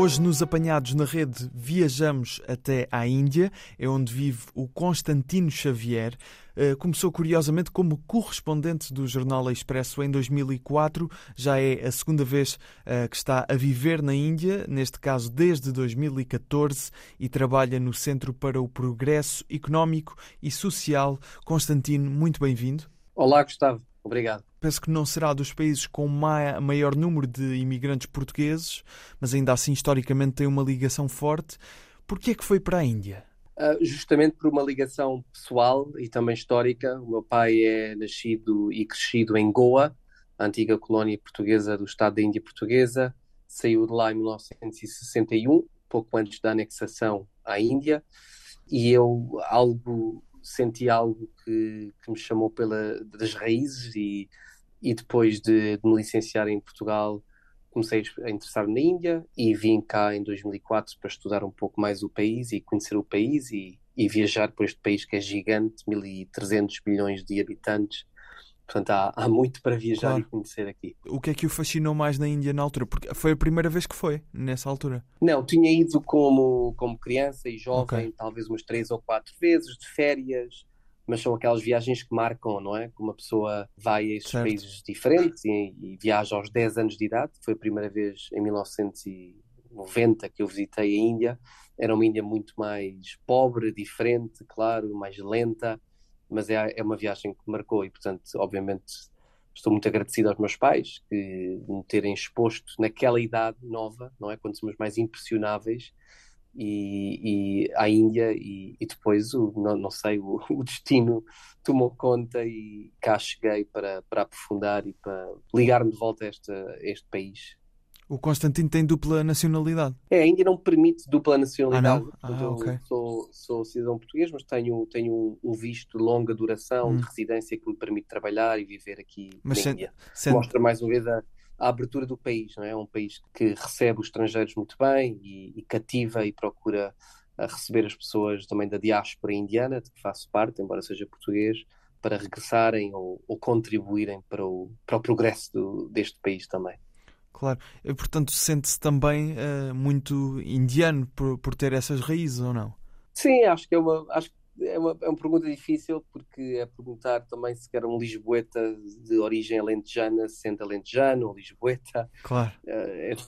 Hoje, nos apanhados na rede, viajamos até à Índia, é onde vive o Constantino Xavier. Eh, começou curiosamente como correspondente do jornal Expresso em 2004. Já é a segunda vez eh, que está a viver na Índia, neste caso desde 2014, e trabalha no Centro para o Progresso Económico e Social. Constantino, muito bem-vindo. Olá, Gustavo. Obrigado. Penso que não será dos países com maior número de imigrantes portugueses, mas ainda assim historicamente tem uma ligação forte. Por que é que foi para a Índia? Uh, justamente por uma ligação pessoal e também histórica. O meu pai é nascido e crescido em Goa, a antiga colónia portuguesa do Estado da Índia Portuguesa. Saiu de lá em 1961, pouco antes da anexação à Índia, e eu algo senti algo que, que me chamou pela das raízes e, e depois de, de me licenciar em Portugal comecei a interessar na Índia e vim cá em 2004 para estudar um pouco mais o país e conhecer o país e, e viajar por este país que é gigante, 1.300 milhões de habitantes. Portanto, há, há muito para viajar claro. e conhecer aqui. O que é que o fascinou mais na Índia na altura? Porque foi a primeira vez que foi, nessa altura? Não, tinha ido como, como criança e jovem, okay. talvez umas três ou quatro vezes, de férias, mas são aquelas viagens que marcam, não é? Que uma pessoa vai a esses certo. países diferentes e, e, viaja aos 10 anos de idade. Foi a primeira vez em 1990 que eu visitei a Índia. Era uma Índia muito mais pobre, diferente, claro, mais lenta, mas é, é uma viagem que marcou e, portanto, obviamente, estou muito agradecido aos meus pais que me terem exposto naquela idade nova, não é? Quando somos mais impressionáveis e, e à Índia e, e depois o, não, não sei o, o, destino tomou conta e cá cheguei para, para aprofundar e para ligar-me de volta a a este país. O Constantino tem dupla nacionalidade? É, a Índia não permite dupla nacionalidade. Ah, não? Ah, okay. sou, sou cidadão português, mas tenho, tenho um visto de longa duração hum. de residência que me permite trabalhar e viver aqui mas na Índia. Mostra mais uma vez a, a abertura do país. Não é? é um país que recebe os estrangeiros muito bem e, e cativa e procura receber as pessoas também da diáspora indiana, de que faço parte, embora seja português, para regressarem ou, ou contribuírem para o, para o progresso do, deste país também. Claro, e, portanto sente-se também uh, muito indiano por, por ter essas raízes ou não? Sim, acho que é uma, acho é uma, é uma pergunta difícil porque é perguntar também se quer um Lisboeta de origem alentejana, se sente alentejano ou Lisboeta. Claro. Uh,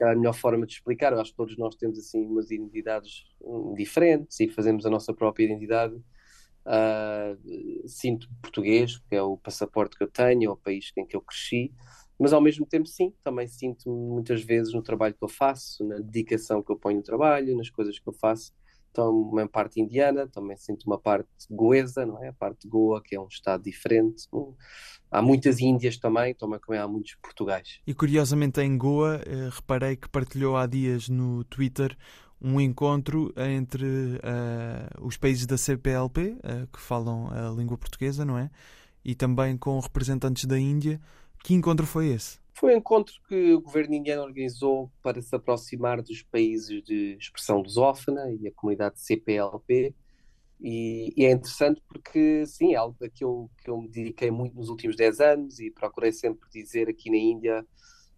é a melhor forma de explicar. Eu acho que todos nós temos assim umas identidades um, diferentes e fazemos a nossa própria identidade. Uh, sinto português, que é o passaporte que eu tenho, é o país em que eu cresci, mas ao mesmo tempo, sim, também sinto muitas vezes no trabalho que eu faço, na dedicação que eu ponho no trabalho, nas coisas que eu faço então, uma parte indiana, também sinto uma parte goesa, não é? A parte de Goa, que é um estado diferente. Há muitas Índias também, também há muitos Portugais. E curiosamente em Goa, eh, reparei que partilhou há dias no Twitter um encontro entre uh, os países da CPLP, uh, eh, que falam a língua portuguesa, não é? E também com representantes da Índia. Que encontro foi esse? Foi um encontro que o governo indiano organizou para se aproximar dos países de expressão lusófona e a comunidade CPLP. E, e, é interessante porque, sim, é algo que eu, que eu me dediquei muito nos últimos 10 anos e procurei sempre dizer aqui na Índia: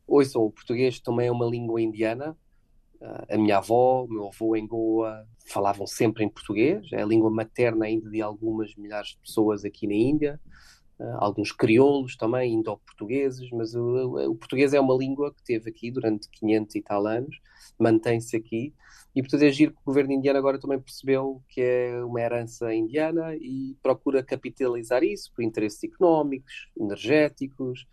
ouçam, o português também é uma língua indiana. A minha avó, o meu avô em Goa falavam sempre em português, é a língua materna ainda de algumas milhares de pessoas aqui na Índia. Uh, alguns crioulos também, indo-portugueses, mas o, o, português é uma língua que teve aqui durante 500 e tal anos, mantém-se aqui, e portanto é giro que o governo indiano agora também percebeu que é uma herança indiana e procura capitalizar isso por interesses económicos, energéticos,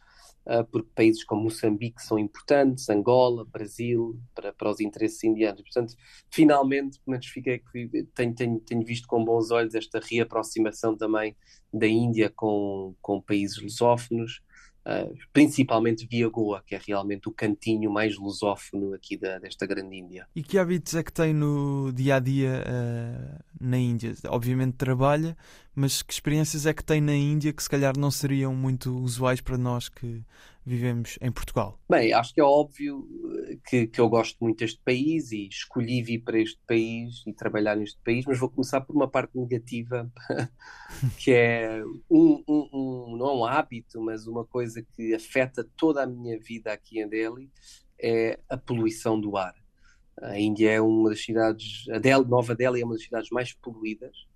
porque países como Moçambique são importantes, Angola, Brasil, para, para os interesses indianos. Portanto, finalmente, pelo menos fiquei, tenho, tenho, tenho visto com bons olhos esta reaproximação também da Índia com, com países lusófonos, uh, principalmente via Goa, que é realmente o cantinho mais lusófono aqui da, desta grande Índia. E que hábitos é que tem no dia a dia uh, na Índia? Obviamente trabalha, mas que experiências é que tem na Índia que se calhar não seriam muito usuais para nós que vivemos em Portugal? Bem, acho que é óbvio eh, que, que eu gosto muito deste país e escolhi vir para este país e trabalhar neste país, mas vou começar por uma parte negativa, que é um, um, um, não é um hábito, mas uma coisa que afeta toda a minha vida aqui em Delhi, é a poluição do ar. A Índia é uma das cidades, a Delhi, Nova Delhi é uma das cidades mais poluídas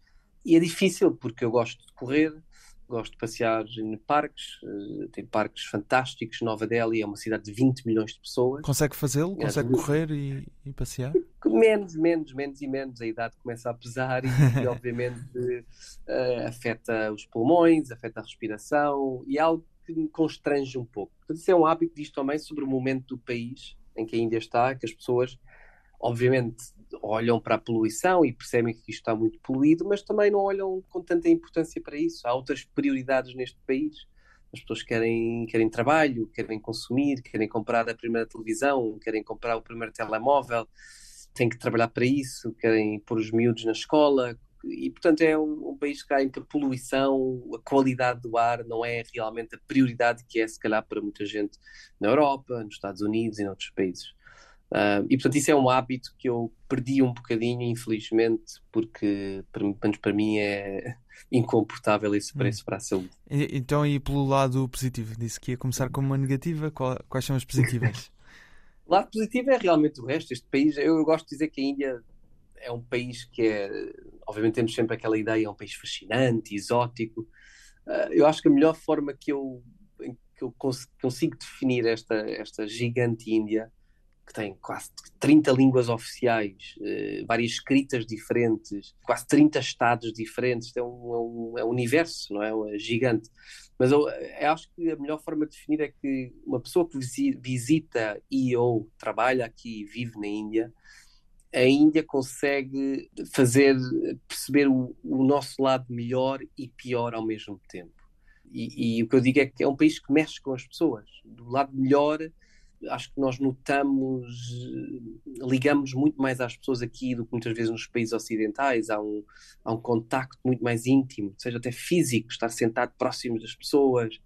e é difícil porque eu gosto de correr, gosto de passear em parques, uh, tem parques fantásticos. Nova Delhi é uma cidade de 20 milhões de pessoas. Consegue fazê-lo? É, Consegue é, correr e, e, passear? Menos, menos, menos e menos. A idade começa a pesar e, e obviamente, uh, afeta os pulmões, afeta a respiração e é algo que me constrange um pouco. Portanto, isso é um hábito diz também sobre o momento do país em que a Índia está, que as pessoas obviamente olham para a poluição e percebem que isto está muito poluído, mas também não olham com tanta importância para isso. Há outras prioridades neste país. As pessoas querem, querem trabalho, querem consumir, querem comprar a primeira televisão, querem comprar o primeiro telemóvel, têm que trabalhar para isso, querem pôr os miúdos na escola. E, portanto, é um, um país em que a poluição, a qualidade do ar não é realmente a prioridade que é, se calhar, para muita gente na Europa, nos Estados Unidos e noutros países. Uh, e portanto, isso é um hábito que eu perdi um bocadinho, infelizmente, porque menos para mim é incomportável esse preço hum. para a saúde. Então, e pelo lado positivo, disse que ia começar com uma negativa, quais são as positivas? o lado positivo é realmente o resto. Este país, eu gosto de dizer que a Índia é um país que é, obviamente, temos sempre aquela ideia, é um país fascinante, exótico. Uh, eu acho que a melhor forma que eu, que eu consigo definir esta, esta gigante Índia que tem quase 30 línguas oficiais, eh, várias escritas diferentes, quase 30 estados diferentes. É é um, é um universo, não é? é gigante. Mas eu, eu, acho que a melhor forma de definir é que uma pessoa que visita e ou trabalha aqui e vive na Índia, a Índia consegue fazer perceber o, o nosso lado melhor e pior ao mesmo tempo. E, e, o que eu digo é que é um país que mexe com as pessoas. Do lado melhor, acho que nós notamos, eh, ligamos muito mais às pessoas aqui do que muitas vezes nos países ocidentais. Há um, há um contacto muito mais íntimo, seja até físico, estar sentado próximos das pessoas,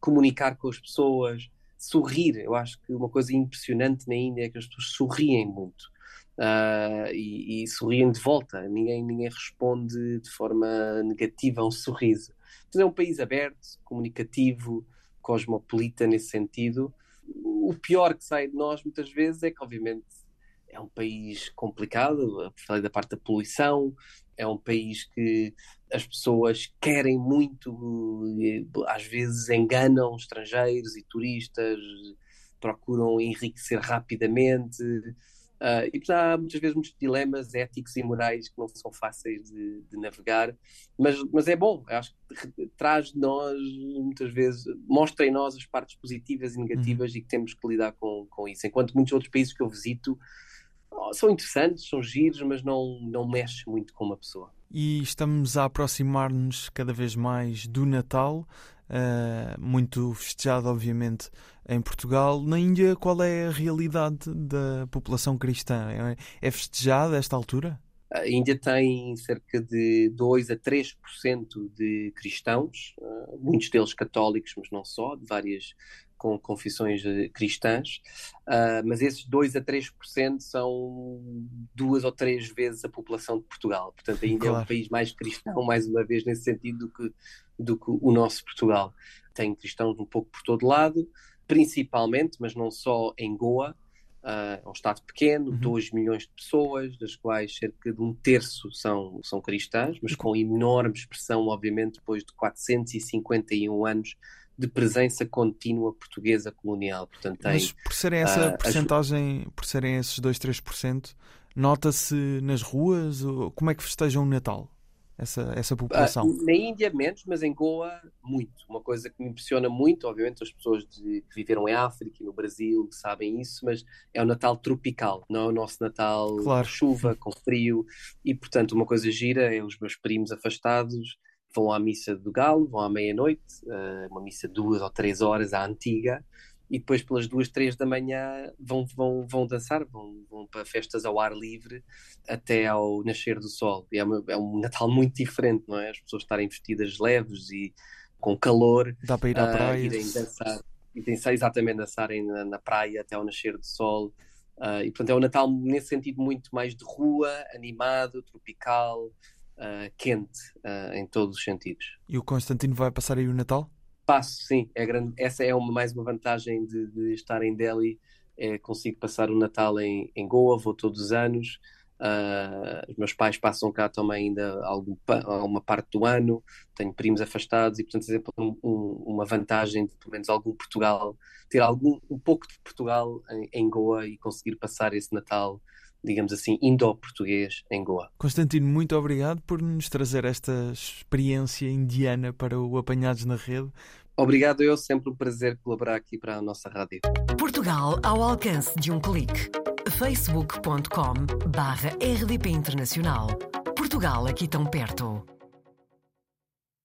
comunicar com as pessoas, sorrir. Eu acho que uma coisa impressionante na Índia é que as pessoas sorriem muito. Uh, e, e, sorriem de volta, ninguém, ninguém responde de forma negativa a um sorriso. Então é um país aberto, comunicativo, cosmopolita nesse sentido, o pior que sai de nós muitas vezes é que, obviamente, é um país complicado, falei da parte da poluição, é um país que as pessoas querem muito, às vezes enganam estrangeiros e turistas, procuram enriquecer rapidamente. Uh, e há muitas vezes muitos dilemas éticos e morais que não são fáceis de, de navegar, mas, mas é bom, acho que traz de nós, muitas vezes, mostra em nós as partes positivas e negativas uhum. e que temos que lidar com, com isso. Enquanto muitos outros países que eu visito oh, são interessantes, são giros, mas não, não mexe muito com uma pessoa. E estamos a aproximar-nos cada vez mais do Natal. Uh, muito festejado, obviamente, em Portugal. Na Índia, qual é a realidade da população cristã? É, é festejada a esta altura? A Índia tem cerca de 2 a 3% de cristãos, uh, muitos deles católicos, mas não só, de várias com confissões cristãs, uh, mas esses 2 a 3% são duas ou três vezes a população de Portugal. Portanto, a Índia claro. é um país mais cristão, mais uma vez, nesse sentido, do que do que o nosso Portugal. Tem cristãos um pouco por todo lado, principalmente, mas não só em Goa. Uh, é um estado pequeno, uhum. 2 milhões de pessoas, das quais cerca de um terço são, são cristãs, mas com enorme expressão, obviamente, depois de 451 anos de presença contínua portuguesa colonial. Portanto, tem, mas por serem essa uh, porcentagem, as... por serem esses 2, 3%, nota-se nas ruas? Como é que festejam o Natal? essa, essa população? Uh, na Índia menos, mas em Goa muito. Uma coisa que me impressiona muito, obviamente as pessoas de, que viveram em África e no Brasil sabem isso, mas é o Natal tropical, não é o nosso Natal claro. com chuva, com frio, e portanto uma coisa gira é os meus primos afastados vão à missa do galo, vão à meia-noite, uh, uma missa de duas ou três horas à antiga, e depois pelas duas, três da manhã vão, vão, vão dançar, vão, vão para festas ao ar livre até ao nascer do sol. É, uma, é um Natal muito diferente, não é? As pessoas estarem vestidas leves e com calor. Dá para ir à praia. Uh, irem dançar, e dançar, exatamente, dançarem na, na, praia até ao nascer do sol. Uh, e portanto é um Natal nesse sentido muito mais de rua, animado, tropical, uh, quente, em todos os sentidos. E o Constantino vai passar aí o Natal? Passo, sim. É grande, essa é uma, mais uma vantagem de, de estar em Delhi. É, consigo passar o Natal em, em Goa, vou todos os anos. Uh, os meus pais passam cá também ainda algum, alguma parte do ano. Tenho primos afastados e, portanto, é um, um, uma vantagem de, pelo menos, algum Portugal, ter algum, um pouco de Portugal em, em Goa e conseguir passar esse Natal digamos assim, indo-português em Goa. Constantino, muito obrigado por nos trazer esta experiência indiana para o Apanhados na Rede. Obrigado, eu sempre um prazer colaborar aqui para a nossa rádio. Portugal ao alcance de um clique. facebook.com barra rdp internacional. Portugal aqui tão perto.